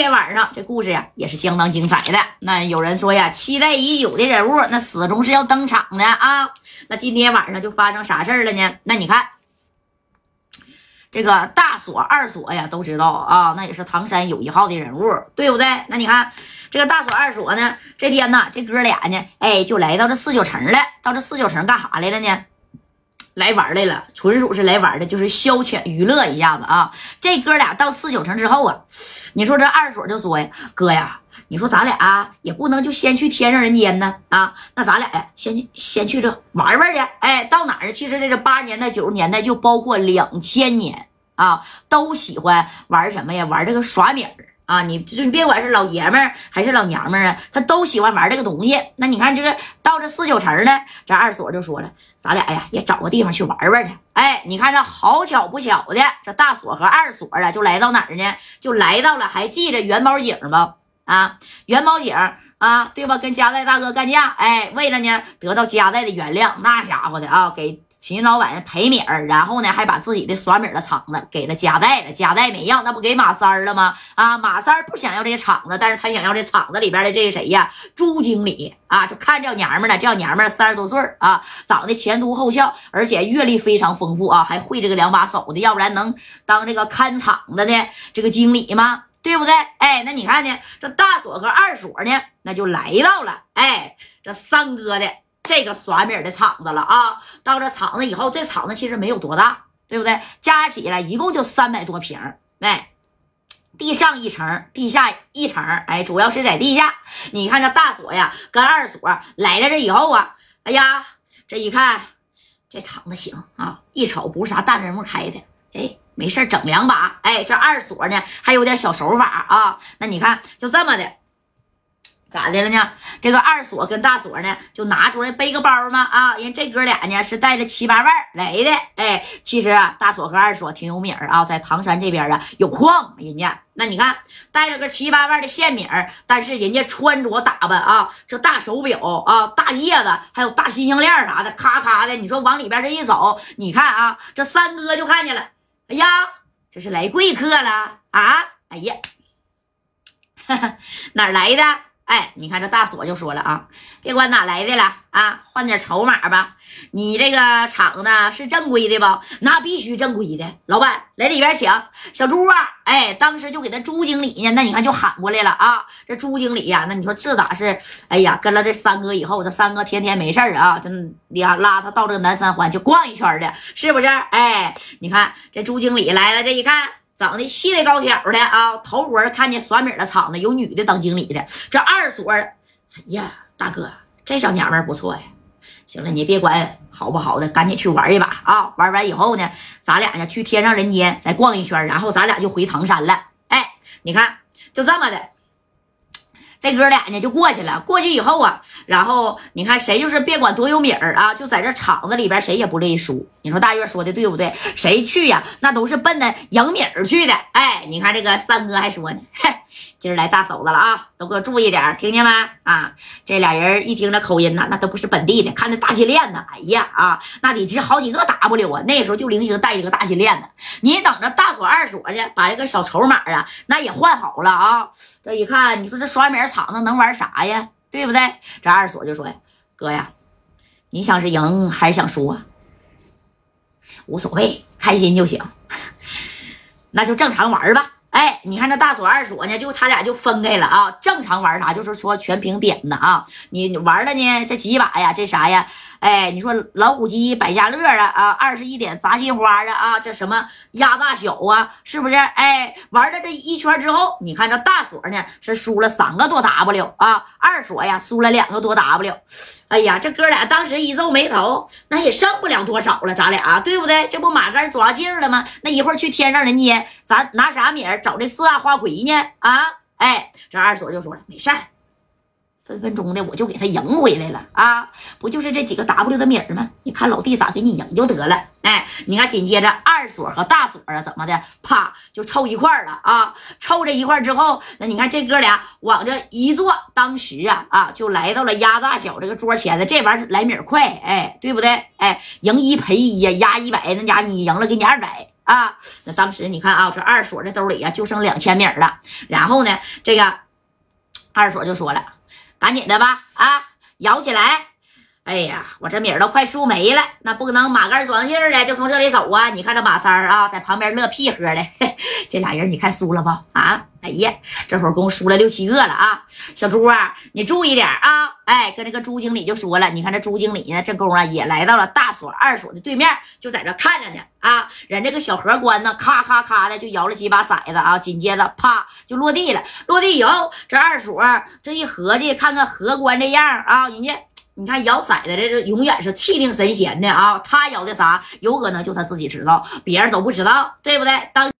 今天晚上这故事呀也是相当精彩的。那有人说呀，期待已久的人物，那始终是要登场的啊。那今天晚上就发生啥事儿了呢？那你看，这个大锁、二锁呀，都知道啊，那也是唐山有一号的人物，对不对？那你看这个大锁、二锁呢，这天呢，这哥俩呢，哎，就来到这四九城了。到这四九城干啥来了呢？来玩来了，纯属是来玩的，就是消遣娱乐一下子啊！这哥俩到四九城之后啊，你说这二锁就说呀：“哥呀，你说咱俩啊也不能就先去天上人间呢啊？那咱俩呀，先去先去这玩玩去。哎，到哪儿？其实这个八十年代、九十年代，就包括两千年啊，都喜欢玩什么呀？玩这个耍米儿。”啊，你就你别管是老爷们儿还是老娘们儿啊，他都喜欢玩这个东西。那你看，就是到这四九城呢，这二锁就说了，咱俩呀也找个地方去玩玩去。哎，你看这好巧不巧的，这大锁和二锁啊就来到哪儿呢？就来到了，还记着元宝井吗？啊，元宝井啊，对吧？跟加代大哥干架，哎，为了呢得到加代的原谅，那家伙的啊给。秦老板赔米儿，然后呢，还把自己的耍米的厂子给了加代了。加代没要，那不给马三儿了吗？啊，马三儿不想要这个厂子，但是他想要这厂子里边的这个谁呀？朱经理啊，就看这娘们了，这娘们三十多岁啊，长得前凸后翘，而且阅历非常丰富啊，还会这个两把手的，要不然能当这个看厂子的这个经理吗？对不对？哎，那你看呢？这大锁和二锁呢，那就来到了哎，这三哥的。这个耍米的厂子了啊！到这厂子以后，这厂子其实没有多大，对不对？加起来一共就三百多平哎，地上一层，地下一层，哎，主要是在地下。你看这大锁呀，跟二锁来了这以后啊，哎呀，这一看这厂子行啊，一瞅不是啥大人物开的，哎，没事整两把，哎，这二锁呢还有点小手法啊。那你看就这么的。咋的了呢？这个二锁跟大锁呢，就拿出来背个包嘛啊！人这哥俩呢是带了七八万来的。哎，其实啊，大锁和二锁挺有名啊，在唐山这边啊有矿。人家那你看带了个七八万的现米儿，但是人家穿着打扮啊，这大手表啊、大戒指，还有大金项链啥的，咔咔的。你说往里边这一走，你看啊，这三哥就看见了。哎呀，这是来贵客了啊！哎呀，哈 哈哪来的？哎，你看这大锁就说了啊，别管哪来的了啊，换点筹码吧。你这个厂子是正规的不？那必须正规的。老板来里边请。小朱啊，哎，当时就给他朱经理呢，那你看就喊过来了啊。这朱经理呀，那你说这咋是？哎呀，跟了这三哥以后，这三哥天天没事啊，就俩拉他到这个南三环去逛一圈的，是不是？哎，你看这朱经理来了，这一看。长得细的高挑的啊，头回看见耍米的厂子有女的当经理的。这二所，哎呀，大哥，这小娘们不错呀。行了，你别管好不好的，赶紧去玩一把啊！玩完以后呢，咱俩呢去天上人间再逛一圈，然后咱俩就回唐山了。哎，你看，就这么的。这哥俩呢就过去了，过去以后啊，然后你看谁就是别管多有米儿啊，就在这厂子里边谁也不乐意输。你说大月说的对不对？谁去呀？那都是奔着赢米儿去的。哎，你看这个三哥还说呢，嘿。今儿来大嫂子了啊，都给我注意点，听见没？啊，这俩人一听这口音呢，那都不是本地的，看那大金链子，哎呀啊，那得值好几个 W 啊！那时候就零星带一个大金链子，你等着大锁二锁去，把这个小筹码啊，那也换好了啊。这一看，你说这刷米场子能玩啥呀？对不对？这二锁就说呀，哥呀，你想是赢还是想输啊？无所谓，开心就行，那就正常玩吧。哎，你看这大锁二锁呢，就他俩就分开了啊。正常玩啥，就是说全凭点的啊。你玩了呢，这几把呀，这啥呀？哎，你说老虎机百家乐啊啊，二十一点砸金花啊啊，这什么压大小啊，是不是？哎，玩了这一圈之后，你看这大锁呢是输了三个多 W 啊，二锁呀输了两个多 W。哎呀，这哥俩当时一皱眉头，那也剩不了多少了，咱俩对不对？这不马杆抓劲了吗？那一会儿去天上人间，咱拿啥米找这四大花魁呢？啊，哎，这二锁就说了，没事儿。分分钟的我就给他赢回来了啊！不就是这几个 W 的米儿吗？你看老弟咋给你赢就得了。哎，你看紧接着二锁和大锁啊，怎么的？啪就凑一块了啊！凑这一块之后，那你看这哥俩往这一坐，当时啊啊就来到了压大小这个桌前的这玩意儿来米儿快，哎，对不对？哎，赢一赔一呀，压一百，那家你赢了给你二百。啊。那当时你看啊，这二锁这兜里呀就剩两千米了。然后呢，这个二锁就说了：“赶紧的吧，啊，摇起来！哎呀，我这米儿都快输没了，那不能马杆装劲儿的就从这里走啊！你看这马三儿啊，在旁边乐屁呵的。这俩人你看输了不？啊，哎呀，这会儿共输了六七个了啊！小朱啊，你注意点啊！哎，跟那个朱经理就说了，你看这朱经理呢，这功啊也来到了大锁二锁的对面，就在这看着呢啊！人这个小荷官呢，咔咔咔的就摇了几把骰子啊，紧接着啪就落地了。落地以后，这二锁这一合计，看看荷官这样啊，人家。你看摇骰子这是永远是气定神闲的啊！他摇的啥，有可能就他自己知道，别人都不知道，对不对？当。